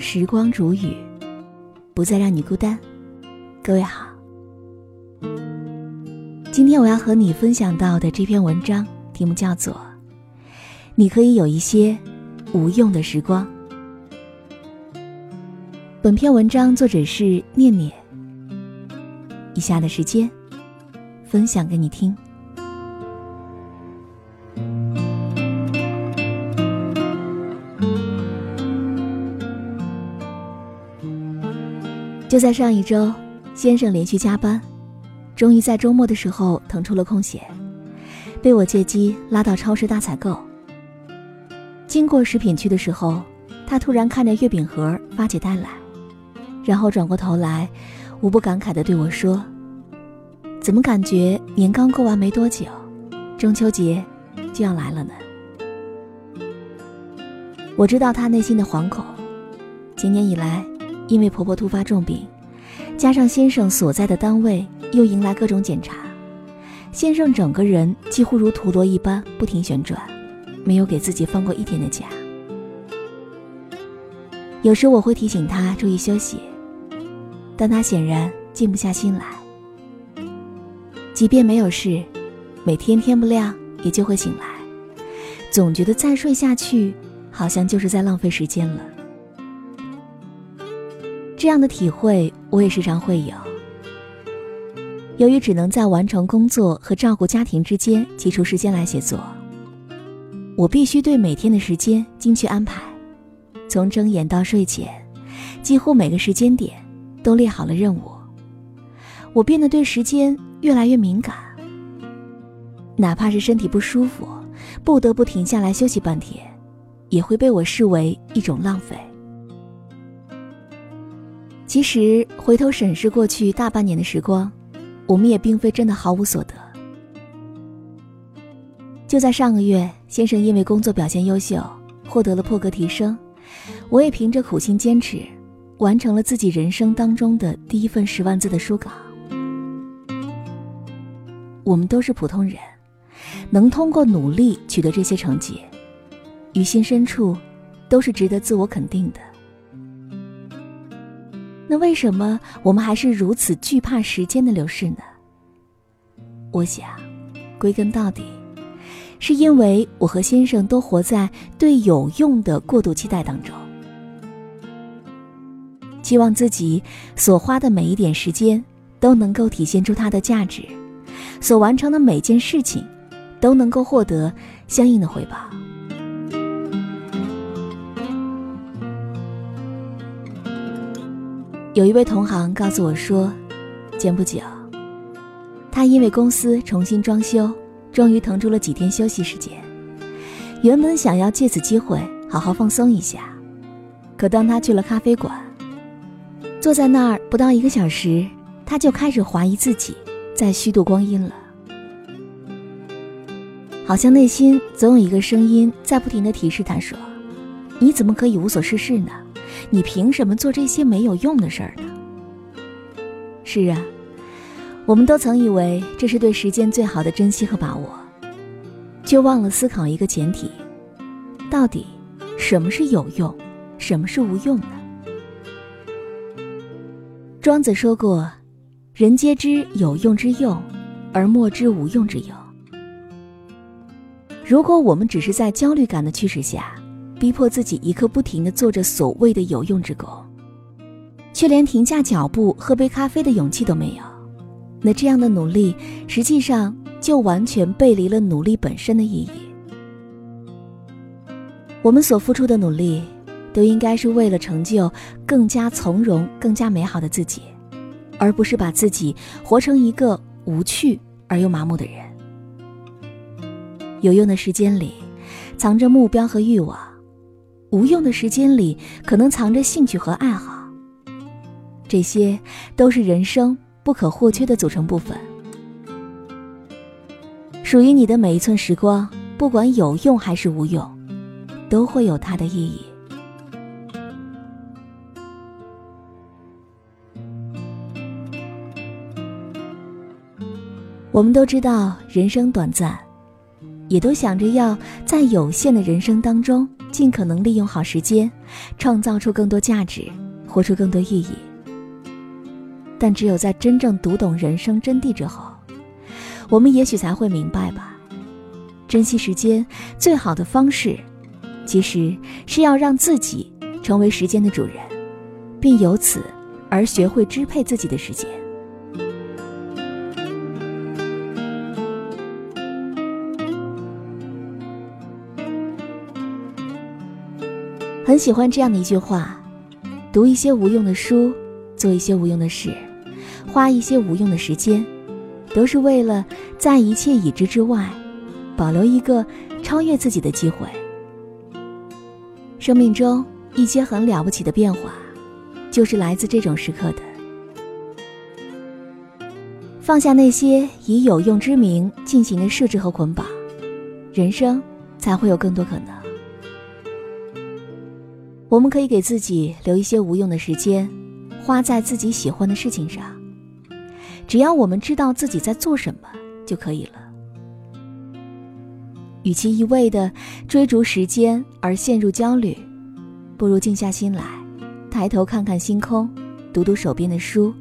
时光煮雨，不再让你孤单。各位好，今天我要和你分享到的这篇文章题目叫做《你可以有一些无用的时光》。本篇文章作者是念念。以下的时间，分享给你听。就在上一周，先生连续加班，终于在周末的时候腾出了空闲，被我借机拉到超市大采购。经过食品区的时候，他突然看着月饼盒发起呆来，然后转过头来，无不感慨地对我说：“怎么感觉年刚过完没多久，中秋节就要来了呢？”我知道他内心的惶恐，今年以来。因为婆婆突发重病，加上先生所在的单位又迎来各种检查，先生整个人几乎如陀螺一般不停旋转，没有给自己放过一天的假。有时我会提醒他注意休息，但他显然静不下心来。即便没有事，每天天不亮也就会醒来，总觉得再睡下去，好像就是在浪费时间了。这样的体会我也时常会有。由于只能在完成工作和照顾家庭之间挤出时间来写作，我必须对每天的时间精确安排，从睁眼到睡前，几乎每个时间点都列好了任务。我变得对时间越来越敏感，哪怕是身体不舒服，不得不停下来休息半天，也会被我视为一种浪费。其实回头审视过去大半年的时光，我们也并非真的毫无所得。就在上个月，先生因为工作表现优秀，获得了破格提升，我也凭着苦心坚持，完成了自己人生当中的第一份十万字的书稿。我们都是普通人，能通过努力取得这些成绩，于心深处，都是值得自我肯定的。那为什么我们还是如此惧怕时间的流逝呢？我想，归根到底，是因为我和先生都活在对有用的过度期待当中，期望自己所花的每一点时间都能够体现出它的价值，所完成的每件事情都能够获得相应的回报。有一位同行告诉我说，前不久，他因为公司重新装修，终于腾出了几天休息时间。原本想要借此机会好好放松一下，可当他去了咖啡馆，坐在那儿不到一个小时，他就开始怀疑自己在虚度光阴了。好像内心总有一个声音在不停的提示他说：“你怎么可以无所事事呢？”你凭什么做这些没有用的事儿呢？是啊，我们都曾以为这是对时间最好的珍惜和把握，却忘了思考一个前提：到底什么是有用，什么是无用呢？庄子说过：“人皆知有用之用，而莫知无用之用。”如果我们只是在焦虑感的驱使下，逼迫自己一刻不停地做着所谓的有用之功，却连停下脚步喝杯咖啡的勇气都没有，那这样的努力实际上就完全背离了努力本身的意义。我们所付出的努力，都应该是为了成就更加从容、更加美好的自己，而不是把自己活成一个无趣而又麻木的人。有用的时间里，藏着目标和欲望。无用的时间里，可能藏着兴趣和爱好。这些都是人生不可或缺的组成部分。属于你的每一寸时光，不管有用还是无用，都会有它的意义。我们都知道人生短暂，也都想着要在有限的人生当中。尽可能利用好时间，创造出更多价值，活出更多意义。但只有在真正读懂人生真谛之后，我们也许才会明白吧。珍惜时间最好的方式，其实是要让自己成为时间的主人，并由此而学会支配自己的时间。很喜欢这样的一句话：读一些无用的书，做一些无用的事，花一些无用的时间，都是为了在一切已知之外。保留一个超越自己的机会。生命中一些很了不起的变化，就是来自这种时刻的。放下那些以有用之名进行的设置和捆绑，人生才会有更多可能。我们可以给自己留一些无用的时间，花在自己喜欢的事情上。只要我们知道自己在做什么就可以了。与其一味的追逐时间而陷入焦虑，不如静下心来，抬头看看星空，读读手边的书，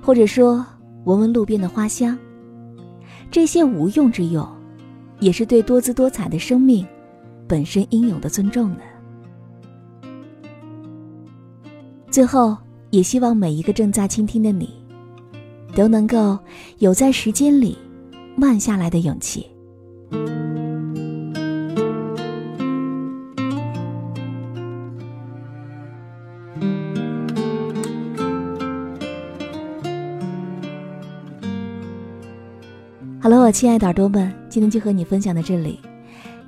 或者说闻闻路边的花香。这些无用之用，也是对多姿多彩的生命本身应有的尊重呢。最后，也希望每一个正在倾听的你，都能够有在时间里慢下来的勇气。好了，我亲爱的耳朵们，今天就和你分享到这里。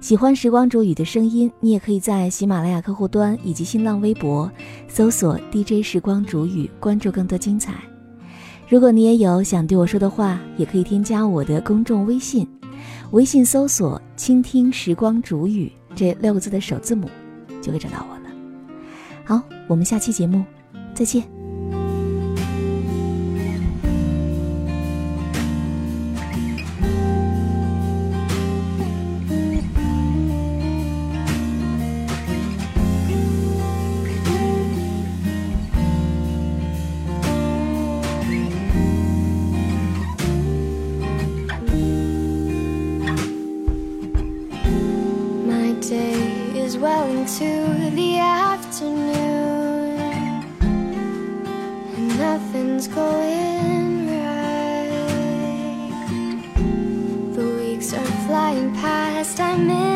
喜欢时光煮雨的声音，你也可以在喜马拉雅客户端以及新浪微博搜索 DJ 时光煮雨，关注更多精彩。如果你也有想对我说的话，也可以添加我的公众微信，微信搜索“倾听时光煮雨”这六个字的首字母，就会找到我了。好，我们下期节目再见。Into the afternoon, and nothing's going right. The weeks are flying past, I'm in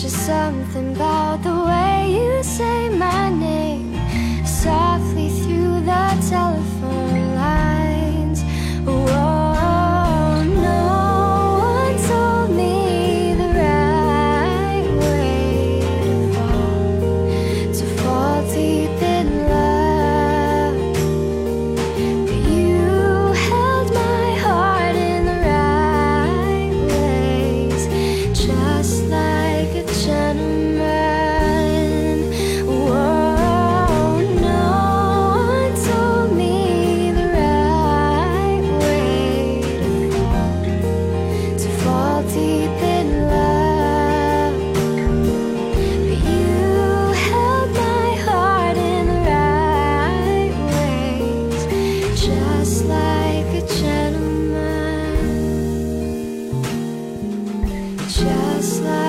There's just something about the way you say my name. just like